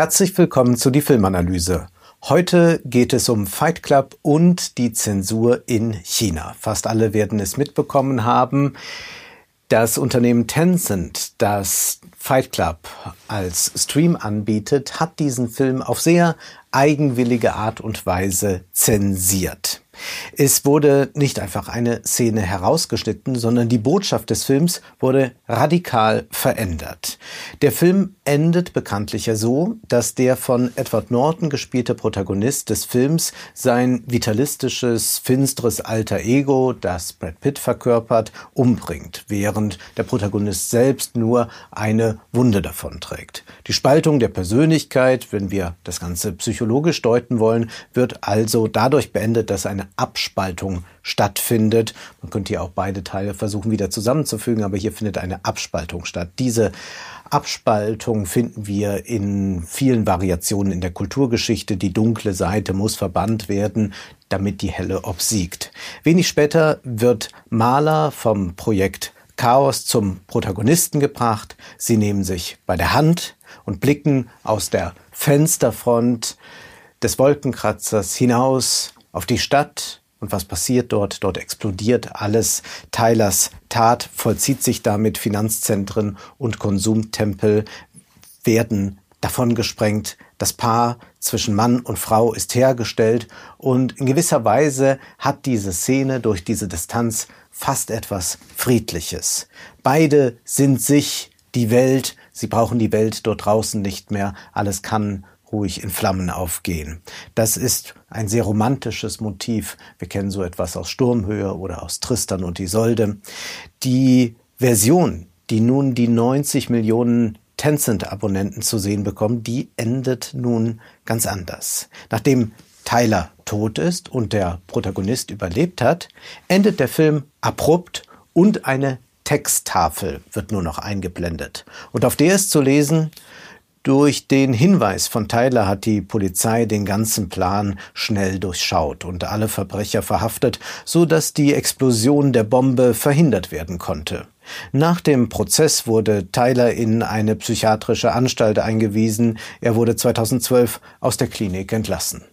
Herzlich willkommen zu die Filmanalyse. Heute geht es um Fight Club und die Zensur in China. Fast alle werden es mitbekommen haben. Das Unternehmen Tencent, das Fight Club als Stream anbietet, hat diesen Film auf sehr eigenwillige Art und Weise zensiert. Es wurde nicht einfach eine Szene herausgeschnitten, sondern die Botschaft des Films wurde radikal verändert. Der Film endet bekanntlich ja so, dass der von Edward Norton gespielte Protagonist des Films sein vitalistisches, finsteres alter Ego, das Brad Pitt verkörpert, umbringt, während der Protagonist selbst nur eine Wunde davonträgt. Die Spaltung der Persönlichkeit, wenn wir das Ganze psychologisch deuten wollen, wird also dadurch beendet, dass eine Abspaltung stattfindet. Man könnte ja auch beide Teile versuchen wieder zusammenzufügen, aber hier findet eine Abspaltung statt. Diese Abspaltung finden wir in vielen Variationen in der Kulturgeschichte. Die dunkle Seite muss verbannt werden, damit die helle obsiegt. Wenig später wird Maler vom Projekt Chaos zum Protagonisten gebracht. Sie nehmen sich bei der Hand und blicken aus der Fensterfront des Wolkenkratzers hinaus auf die Stadt und was passiert dort? Dort explodiert alles. Tylers Tat vollzieht sich damit. Finanzzentren und Konsumtempel werden davon gesprengt. Das Paar zwischen Mann und Frau ist hergestellt und in gewisser Weise hat diese Szene durch diese Distanz fast etwas Friedliches. Beide sind sich die Welt, sie brauchen die Welt dort draußen nicht mehr, alles kann ruhig in Flammen aufgehen. Das ist ein sehr romantisches Motiv. Wir kennen so etwas aus Sturmhöhe oder aus Tristan und Isolde. Die Version, die nun die 90 Millionen Tencent-Abonnenten zu sehen bekommen, die endet nun ganz anders. Nachdem Tyler tot ist und der Protagonist überlebt hat, endet der Film abrupt und eine Texttafel wird nur noch eingeblendet. Und auf der ist zu lesen, durch den Hinweis von Tyler hat die Polizei den ganzen Plan schnell durchschaut und alle Verbrecher verhaftet, so dass die Explosion der Bombe verhindert werden konnte. Nach dem Prozess wurde Tyler in eine psychiatrische Anstalt eingewiesen. Er wurde 2012 aus der Klinik entlassen.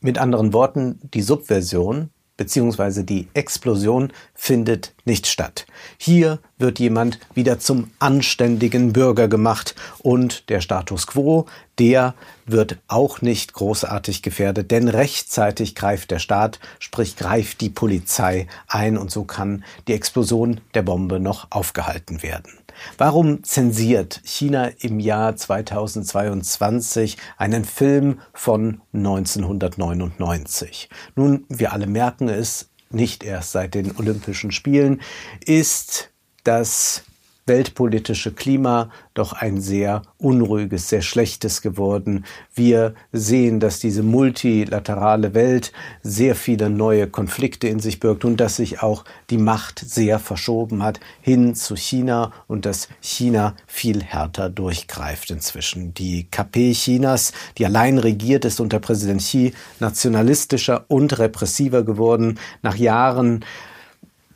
Mit anderen Worten, die Subversion beziehungsweise die Explosion findet nicht statt. Hier wird jemand wieder zum anständigen Bürger gemacht und der Status quo, der wird auch nicht großartig gefährdet, denn rechtzeitig greift der Staat, sprich greift die Polizei ein und so kann die Explosion der Bombe noch aufgehalten werden. Warum zensiert China im Jahr 2022 einen Film von 1999? Nun, wir alle merken es, nicht erst seit den Olympischen Spielen, ist das weltpolitische Klima doch ein sehr unruhiges, sehr schlechtes geworden. Wir sehen, dass diese multilaterale Welt sehr viele neue Konflikte in sich birgt und dass sich auch die Macht sehr verschoben hat hin zu China und dass China viel härter durchgreift inzwischen. Die KP Chinas, die allein regiert, ist unter Präsident Xi nationalistischer und repressiver geworden. Nach Jahren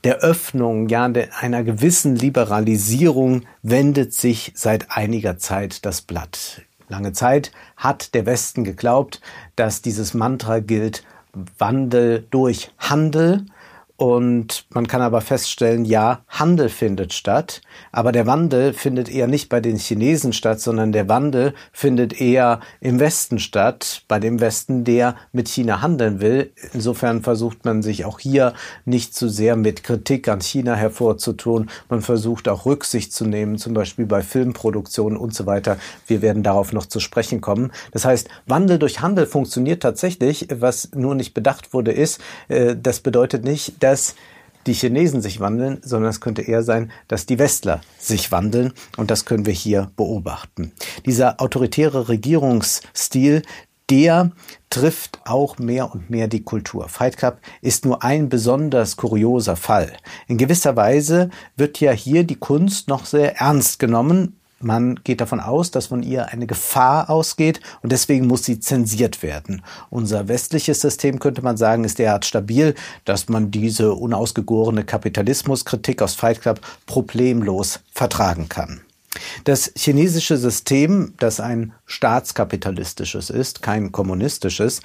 der Öffnung, ja, einer gewissen Liberalisierung wendet sich seit einiger Zeit das Blatt. Lange Zeit hat der Westen geglaubt, dass dieses Mantra gilt, Wandel durch Handel, und man kann aber feststellen, ja, Handel findet statt, aber der Wandel findet eher nicht bei den Chinesen statt, sondern der Wandel findet eher im Westen statt, bei dem Westen, der mit China handeln will. Insofern versucht man sich auch hier nicht zu sehr mit Kritik an China hervorzutun. Man versucht auch Rücksicht zu nehmen, zum Beispiel bei Filmproduktionen und so weiter. Wir werden darauf noch zu sprechen kommen. Das heißt, Wandel durch Handel funktioniert tatsächlich. Was nur nicht bedacht wurde, ist, äh, das bedeutet nicht, dass die Chinesen sich wandeln, sondern es könnte eher sein, dass die Westler sich wandeln und das können wir hier beobachten. Dieser autoritäre Regierungsstil, der trifft auch mehr und mehr die Kultur. Fight Club ist nur ein besonders kurioser Fall. In gewisser Weise wird ja hier die Kunst noch sehr ernst genommen, man geht davon aus, dass von ihr eine Gefahr ausgeht und deswegen muss sie zensiert werden. Unser westliches System, könnte man sagen, ist derart stabil, dass man diese unausgegorene Kapitalismuskritik aus Fight Club problemlos vertragen kann. Das chinesische System, das ein staatskapitalistisches ist, kein kommunistisches,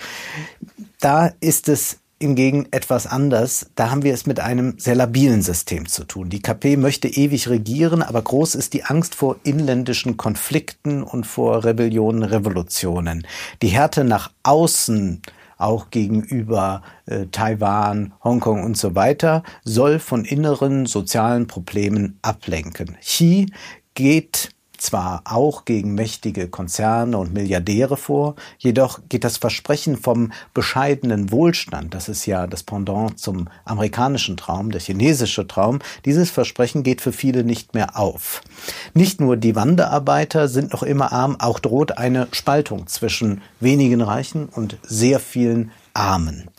da ist es hingegen etwas anders. Da haben wir es mit einem sehr labilen System zu tun. Die KP möchte ewig regieren, aber groß ist die Angst vor inländischen Konflikten und vor Rebellionen, Revolutionen. Die Härte nach außen auch gegenüber äh, Taiwan, Hongkong und so weiter, soll von inneren sozialen Problemen ablenken. Xi geht zwar auch gegen mächtige Konzerne und Milliardäre vor, jedoch geht das Versprechen vom bescheidenen Wohlstand, das ist ja das Pendant zum amerikanischen Traum, der chinesische Traum, dieses Versprechen geht für viele nicht mehr auf. Nicht nur die Wanderarbeiter sind noch immer arm, auch droht eine Spaltung zwischen wenigen Reichen und sehr vielen Armen.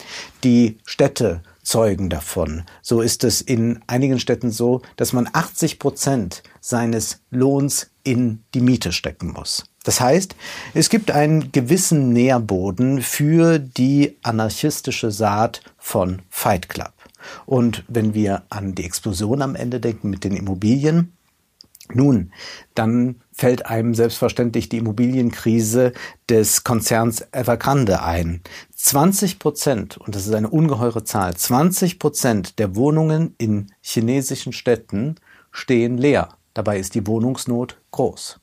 Die Städte zeugen davon. So ist es in einigen Städten so, dass man 80 Prozent seines Lohns in die Miete stecken muss. Das heißt, es gibt einen gewissen Nährboden für die anarchistische Saat von Fight Club. Und wenn wir an die Explosion am Ende denken mit den Immobilien, nun, dann fällt einem selbstverständlich die Immobilienkrise des Konzerns Evergrande ein. 20 Prozent, und das ist eine ungeheure Zahl, 20 Prozent der Wohnungen in chinesischen Städten stehen leer. Dabei ist die Wohnungsnot groß.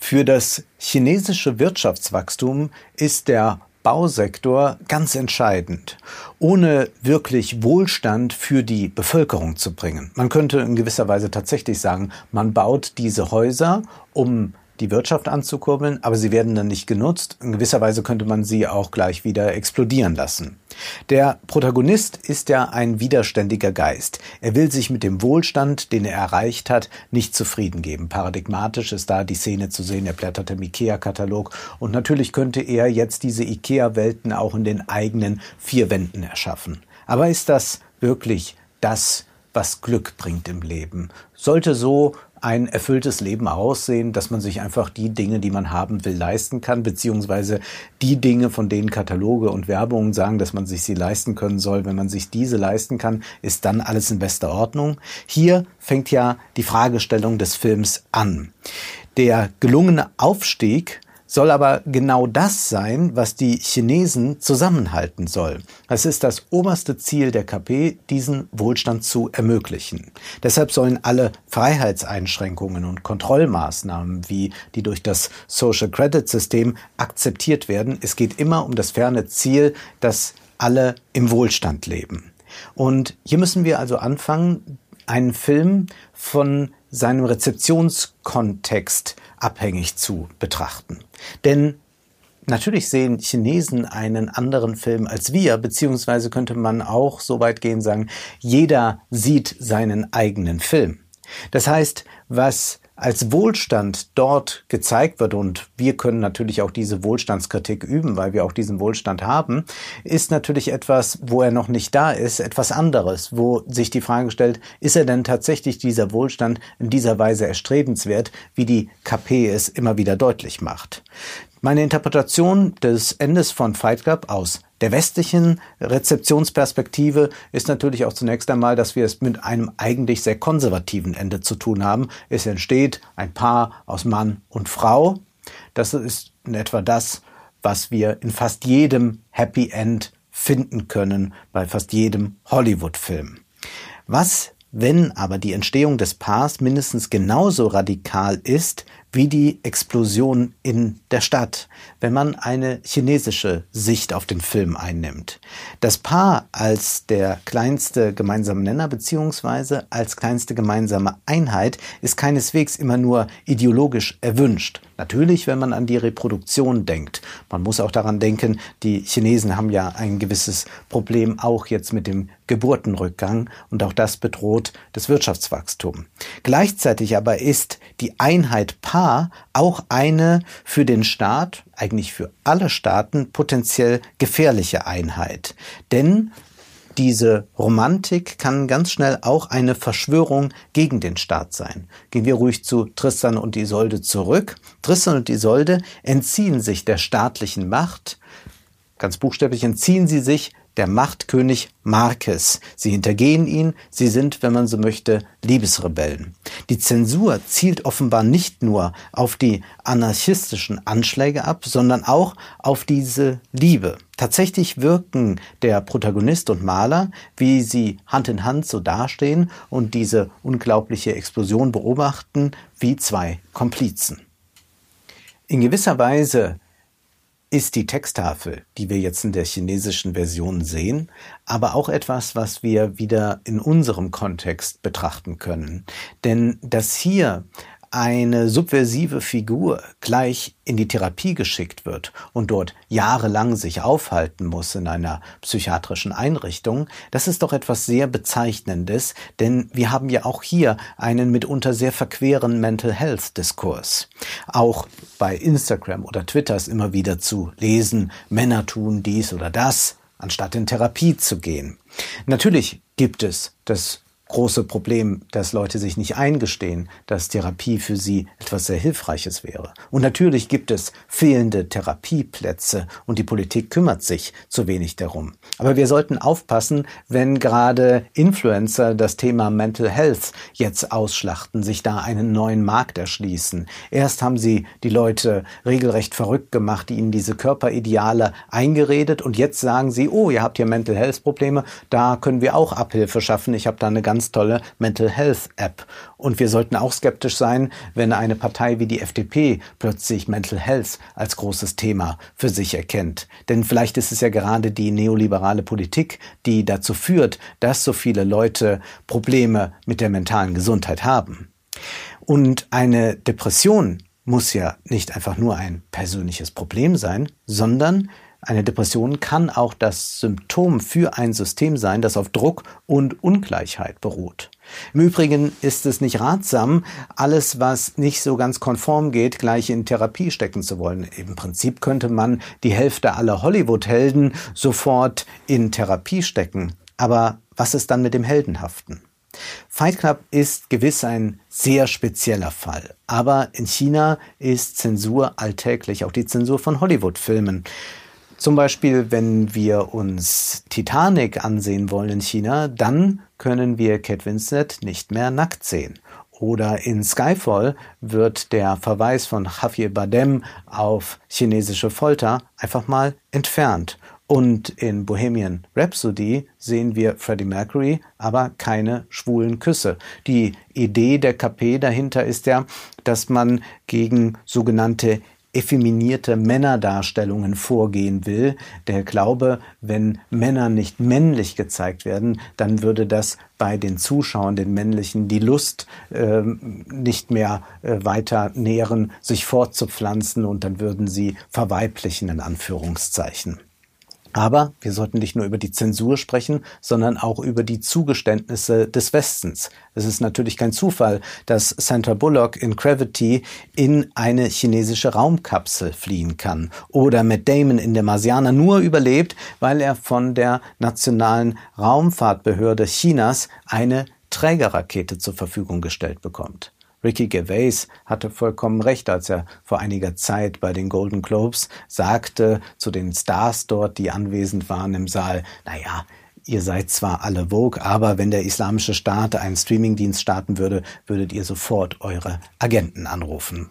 Für das chinesische Wirtschaftswachstum ist der Bausektor ganz entscheidend, ohne wirklich Wohlstand für die Bevölkerung zu bringen. Man könnte in gewisser Weise tatsächlich sagen, man baut diese Häuser, um die Wirtschaft anzukurbeln, aber sie werden dann nicht genutzt. In gewisser Weise könnte man sie auch gleich wieder explodieren lassen. Der Protagonist ist ja ein widerständiger Geist. Er will sich mit dem Wohlstand, den er erreicht hat, nicht zufrieden geben. Paradigmatisch ist da die Szene zu sehen. Er blättert im IKEA-Katalog und natürlich könnte er jetzt diese IKEA-Welten auch in den eigenen vier Wänden erschaffen. Aber ist das wirklich das, was Glück bringt im Leben? Sollte so ein erfülltes Leben aussehen, dass man sich einfach die Dinge, die man haben will, leisten kann, beziehungsweise die Dinge, von denen Kataloge und Werbungen sagen, dass man sich sie leisten können soll. Wenn man sich diese leisten kann, ist dann alles in bester Ordnung. Hier fängt ja die Fragestellung des Films an. Der gelungene Aufstieg soll aber genau das sein, was die Chinesen zusammenhalten soll. Es ist das oberste Ziel der KP, diesen Wohlstand zu ermöglichen. Deshalb sollen alle Freiheitseinschränkungen und Kontrollmaßnahmen, wie die durch das Social Credit System akzeptiert werden. Es geht immer um das ferne Ziel, dass alle im Wohlstand leben. Und hier müssen wir also anfangen, einen Film von seinem Rezeptionskontext abhängig zu betrachten. Denn Natürlich sehen Chinesen einen anderen Film als wir, beziehungsweise könnte man auch so weit gehen sagen, jeder sieht seinen eigenen Film. Das heißt, was als Wohlstand dort gezeigt wird, und wir können natürlich auch diese Wohlstandskritik üben, weil wir auch diesen Wohlstand haben, ist natürlich etwas, wo er noch nicht da ist, etwas anderes, wo sich die Frage stellt, ist er denn tatsächlich dieser Wohlstand in dieser Weise erstrebenswert, wie die KP es immer wieder deutlich macht. Meine Interpretation des Endes von Fight Club aus der westlichen Rezeptionsperspektive ist natürlich auch zunächst einmal, dass wir es mit einem eigentlich sehr konservativen Ende zu tun haben. Es entsteht ein Paar aus Mann und Frau. Das ist in etwa das, was wir in fast jedem Happy End finden können, bei fast jedem Hollywood-Film. Was wenn aber die Entstehung des Paars mindestens genauso radikal ist wie die Explosion in der Stadt, wenn man eine chinesische Sicht auf den Film einnimmt. Das Paar als der kleinste gemeinsame Nenner beziehungsweise als kleinste gemeinsame Einheit ist keineswegs immer nur ideologisch erwünscht. Natürlich, wenn man an die Reproduktion denkt. Man muss auch daran denken, die Chinesen haben ja ein gewisses Problem auch jetzt mit dem Geburtenrückgang und auch das bedroht das Wirtschaftswachstum. Gleichzeitig aber ist die Einheit Paar auch eine für den Staat, eigentlich für alle Staaten potenziell gefährliche Einheit. Denn diese Romantik kann ganz schnell auch eine Verschwörung gegen den Staat sein. Gehen wir ruhig zu Tristan und Isolde zurück. Tristan und Isolde entziehen sich der staatlichen Macht, ganz buchstäblich entziehen sie sich der Machtkönig Marquez. Sie hintergehen ihn, sie sind, wenn man so möchte, Liebesrebellen. Die Zensur zielt offenbar nicht nur auf die anarchistischen Anschläge ab, sondern auch auf diese Liebe. Tatsächlich wirken der Protagonist und Maler, wie sie Hand in Hand so dastehen und diese unglaubliche Explosion beobachten, wie zwei Komplizen. In gewisser Weise ist die Texttafel, die wir jetzt in der chinesischen Version sehen, aber auch etwas, was wir wieder in unserem Kontext betrachten können. Denn dass hier eine subversive Figur gleich in die Therapie geschickt wird und dort jahrelang sich aufhalten muss in einer psychiatrischen Einrichtung, das ist doch etwas sehr Bezeichnendes, denn wir haben ja auch hier einen mitunter sehr verqueren Mental Health Diskurs. Auch bei Instagram oder Twitter ist immer wieder zu lesen, Männer tun dies oder das, anstatt in Therapie zu gehen. Natürlich gibt es das große Problem, dass Leute sich nicht eingestehen, dass Therapie für sie etwas sehr Hilfreiches wäre. Und natürlich gibt es fehlende Therapieplätze und die Politik kümmert sich zu wenig darum. Aber wir sollten aufpassen, wenn gerade Influencer das Thema Mental Health jetzt ausschlachten, sich da einen neuen Markt erschließen. Erst haben sie die Leute regelrecht verrückt gemacht, die ihnen diese Körperideale eingeredet und jetzt sagen sie, oh, ihr habt hier Mental Health Probleme, da können wir auch Abhilfe schaffen. Ich habe da eine ganz ganz tolle Mental Health App. Und wir sollten auch skeptisch sein, wenn eine Partei wie die FDP plötzlich Mental Health als großes Thema für sich erkennt. Denn vielleicht ist es ja gerade die neoliberale Politik, die dazu führt, dass so viele Leute Probleme mit der mentalen Gesundheit haben. Und eine Depression muss ja nicht einfach nur ein persönliches Problem sein, sondern eine Depression kann auch das Symptom für ein System sein, das auf Druck und Ungleichheit beruht. Im Übrigen ist es nicht ratsam, alles, was nicht so ganz konform geht, gleich in Therapie stecken zu wollen. Im Prinzip könnte man die Hälfte aller Hollywood-Helden sofort in Therapie stecken. Aber was ist dann mit dem Heldenhaften? Fight Club ist gewiss ein sehr spezieller Fall. Aber in China ist Zensur alltäglich, auch die Zensur von Hollywood-Filmen. Zum Beispiel, wenn wir uns Titanic ansehen wollen in China, dann können wir Kate Winslet nicht mehr nackt sehen. Oder in Skyfall wird der Verweis von Javier Bardem auf chinesische Folter einfach mal entfernt. Und in Bohemian Rhapsody sehen wir Freddie Mercury, aber keine schwulen Küsse. Die Idee der KP dahinter ist ja, dass man gegen sogenannte effeminierte Männerdarstellungen vorgehen will. Der Glaube, wenn Männer nicht männlich gezeigt werden, dann würde das bei den Zuschauern, den männlichen, die Lust äh, nicht mehr äh, weiter nähren, sich fortzupflanzen und dann würden sie verweiblichen in Anführungszeichen. Aber wir sollten nicht nur über die Zensur sprechen, sondern auch über die Zugeständnisse des Westens. Es ist natürlich kein Zufall, dass Sandra Bullock in Gravity in eine chinesische Raumkapsel fliehen kann oder Matt Damon in der Marsianer nur überlebt, weil er von der Nationalen Raumfahrtbehörde Chinas eine Trägerrakete zur Verfügung gestellt bekommt. Ricky Gervais hatte vollkommen recht, als er vor einiger Zeit bei den Golden Globes sagte zu den Stars dort, die anwesend waren im Saal, naja, ihr seid zwar alle Vogue, aber wenn der islamische Staat einen Streamingdienst starten würde, würdet ihr sofort eure Agenten anrufen.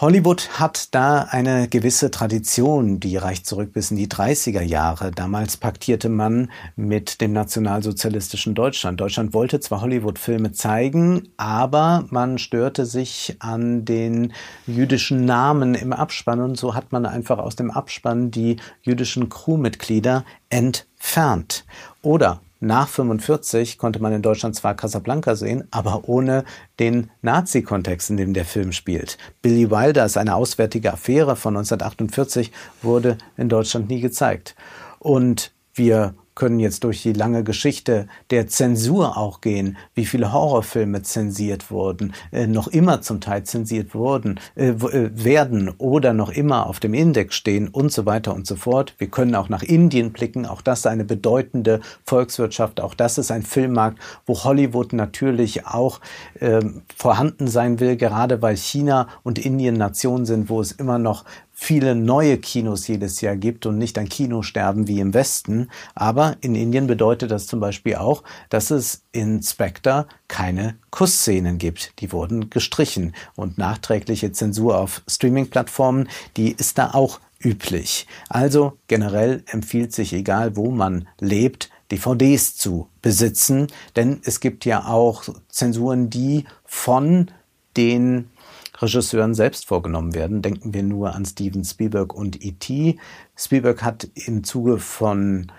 Hollywood hat da eine gewisse Tradition, die reicht zurück bis in die 30er Jahre. Damals paktierte man mit dem nationalsozialistischen Deutschland. Deutschland wollte zwar Hollywood-Filme zeigen, aber man störte sich an den jüdischen Namen im Abspann und so hat man einfach aus dem Abspann die jüdischen Crewmitglieder entfernt. Oder nach 45 konnte man in Deutschland zwar Casablanca sehen, aber ohne den Nazi-Kontext, in dem der Film spielt. Billy Wilder eine auswärtige Affäre von 1948, wurde in Deutschland nie gezeigt. Und wir können jetzt durch die lange Geschichte der Zensur auch gehen, wie viele Horrorfilme zensiert wurden, äh, noch immer zum Teil zensiert wurden, äh, äh, werden oder noch immer auf dem Index stehen und so weiter und so fort. Wir können auch nach Indien blicken, auch das ist eine bedeutende Volkswirtschaft, auch das ist ein Filmmarkt, wo Hollywood natürlich auch äh, vorhanden sein will, gerade weil China und Indien Nationen sind, wo es immer noch viele neue Kinos jedes Jahr gibt und nicht ein Kinosterben wie im Westen. Aber in Indien bedeutet das zum Beispiel auch, dass es in Spectre keine Kussszenen gibt. Die wurden gestrichen. Und nachträgliche Zensur auf Streaming-Plattformen, die ist da auch üblich. Also generell empfiehlt sich, egal wo man lebt, DVDs zu besitzen, denn es gibt ja auch Zensuren, die von den Regisseuren selbst vorgenommen werden. Denken wir nur an Steven Spielberg und E.T. Spielberg hat im Zuge von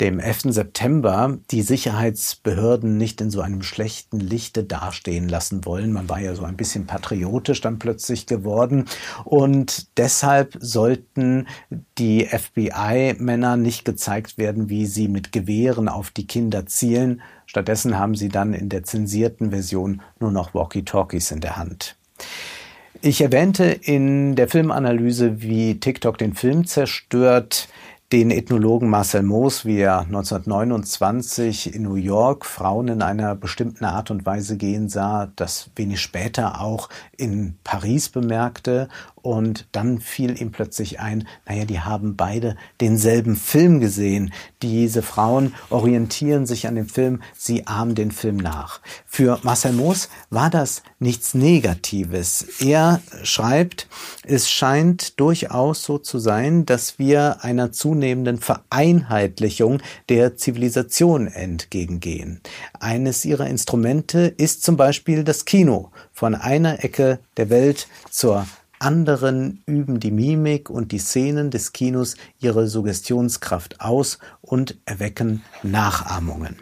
dem 11. September die Sicherheitsbehörden nicht in so einem schlechten Lichte dastehen lassen wollen. Man war ja so ein bisschen patriotisch dann plötzlich geworden. Und deshalb sollten die FBI-Männer nicht gezeigt werden, wie sie mit Gewehren auf die Kinder zielen. Stattdessen haben sie dann in der zensierten Version nur noch Walkie-Talkies in der Hand. Ich erwähnte in der Filmanalyse, wie TikTok den Film zerstört den Ethnologen Marcel Moos, wie er 1929 in New York Frauen in einer bestimmten Art und Weise gehen sah, das wenig später auch in Paris bemerkte und dann fiel ihm plötzlich ein, naja, die haben beide denselben Film gesehen. Diese Frauen orientieren sich an dem Film, sie ahmen den Film nach. Für Marcel Moos war das nichts Negatives. Er schreibt, es scheint durchaus so zu sein, dass wir einer zunehmenden Vereinheitlichung der Zivilisation entgegengehen. Eines ihrer Instrumente ist zum Beispiel das Kino. Von einer Ecke der Welt zur anderen üben die Mimik und die Szenen des Kinos ihre Suggestionskraft aus und erwecken Nachahmungen.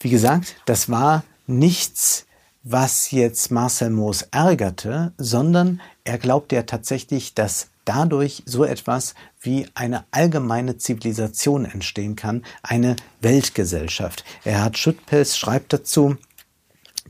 Wie gesagt, das war nichts, was jetzt Marcel Moos ärgerte, sondern er glaubte ja tatsächlich, dass dadurch so etwas wie eine allgemeine Zivilisation entstehen kann, eine Weltgesellschaft. Erhard Schüttpels schreibt dazu,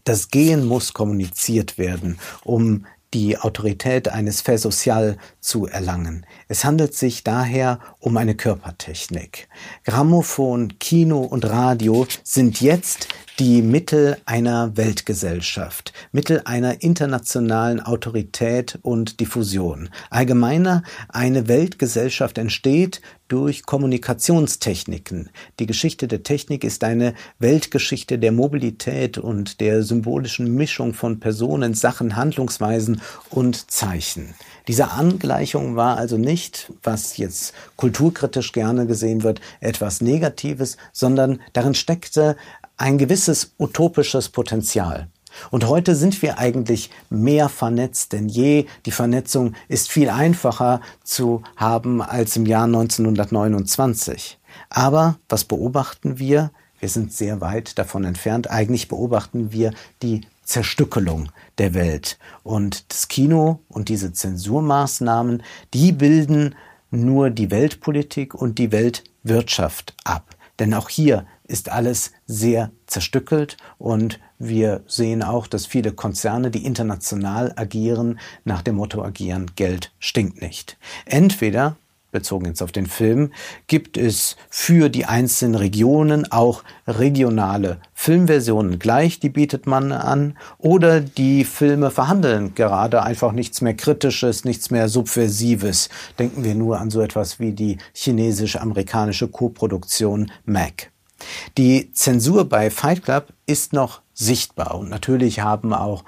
das Gehen muss kommuniziert werden, um die Autorität eines Fait social zu erlangen. Es handelt sich daher um eine Körpertechnik. Grammophon, Kino und Radio sind jetzt die Mittel einer Weltgesellschaft, Mittel einer internationalen Autorität und Diffusion. Allgemeiner, eine Weltgesellschaft entsteht durch Kommunikationstechniken. Die Geschichte der Technik ist eine Weltgeschichte der Mobilität und der symbolischen Mischung von Personen, Sachen, Handlungsweisen und Zeichen. Diese Angleichung war also nicht, was jetzt kulturkritisch gerne gesehen wird, etwas Negatives, sondern darin steckte ein gewisses utopisches Potenzial. Und heute sind wir eigentlich mehr vernetzt denn je. Die Vernetzung ist viel einfacher zu haben als im Jahr 1929. Aber was beobachten wir? Wir sind sehr weit davon entfernt. Eigentlich beobachten wir die Zerstückelung der Welt. Und das Kino und diese Zensurmaßnahmen, die bilden nur die Weltpolitik und die Weltwirtschaft ab. Denn auch hier ist alles sehr zerstückelt und wir sehen auch, dass viele Konzerne, die international agieren, nach dem Motto agieren, Geld stinkt nicht. Entweder bezogen jetzt auf den Film, gibt es für die einzelnen Regionen auch regionale Filmversionen gleich, die bietet man an, oder die Filme verhandeln gerade einfach nichts mehr Kritisches, nichts mehr Subversives. Denken wir nur an so etwas wie die chinesische-amerikanische Koproduktion Mac. Die Zensur bei Fight Club ist noch sichtbar und natürlich haben auch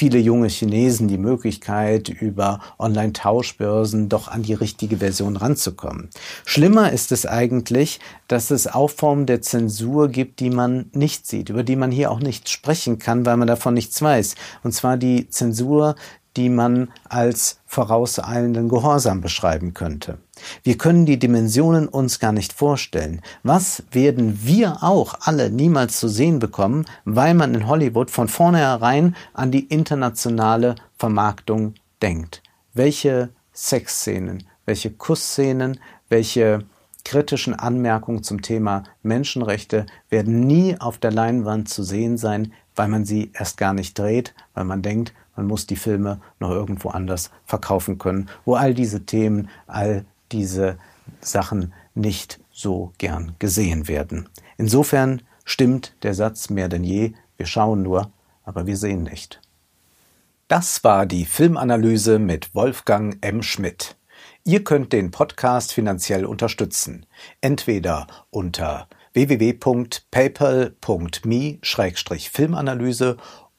viele junge Chinesen die Möglichkeit, über Online-Tauschbörsen doch an die richtige Version ranzukommen. Schlimmer ist es eigentlich, dass es auch Formen der Zensur gibt, die man nicht sieht, über die man hier auch nicht sprechen kann, weil man davon nichts weiß. Und zwar die Zensur die man als vorauseilenden Gehorsam beschreiben könnte. Wir können die Dimensionen uns gar nicht vorstellen. Was werden wir auch alle niemals zu sehen bekommen, weil man in Hollywood von vornherein an die internationale Vermarktung denkt? Welche Sexszenen, welche Kussszenen, welche kritischen Anmerkungen zum Thema Menschenrechte werden nie auf der Leinwand zu sehen sein, weil man sie erst gar nicht dreht, weil man denkt, man muss die Filme noch irgendwo anders verkaufen können, wo all diese Themen, all diese Sachen nicht so gern gesehen werden. Insofern stimmt der Satz mehr denn je, wir schauen nur, aber wir sehen nicht. Das war die Filmanalyse mit Wolfgang M. Schmidt. Ihr könnt den Podcast finanziell unterstützen. Entweder unter www.paypal.me-filmanalyse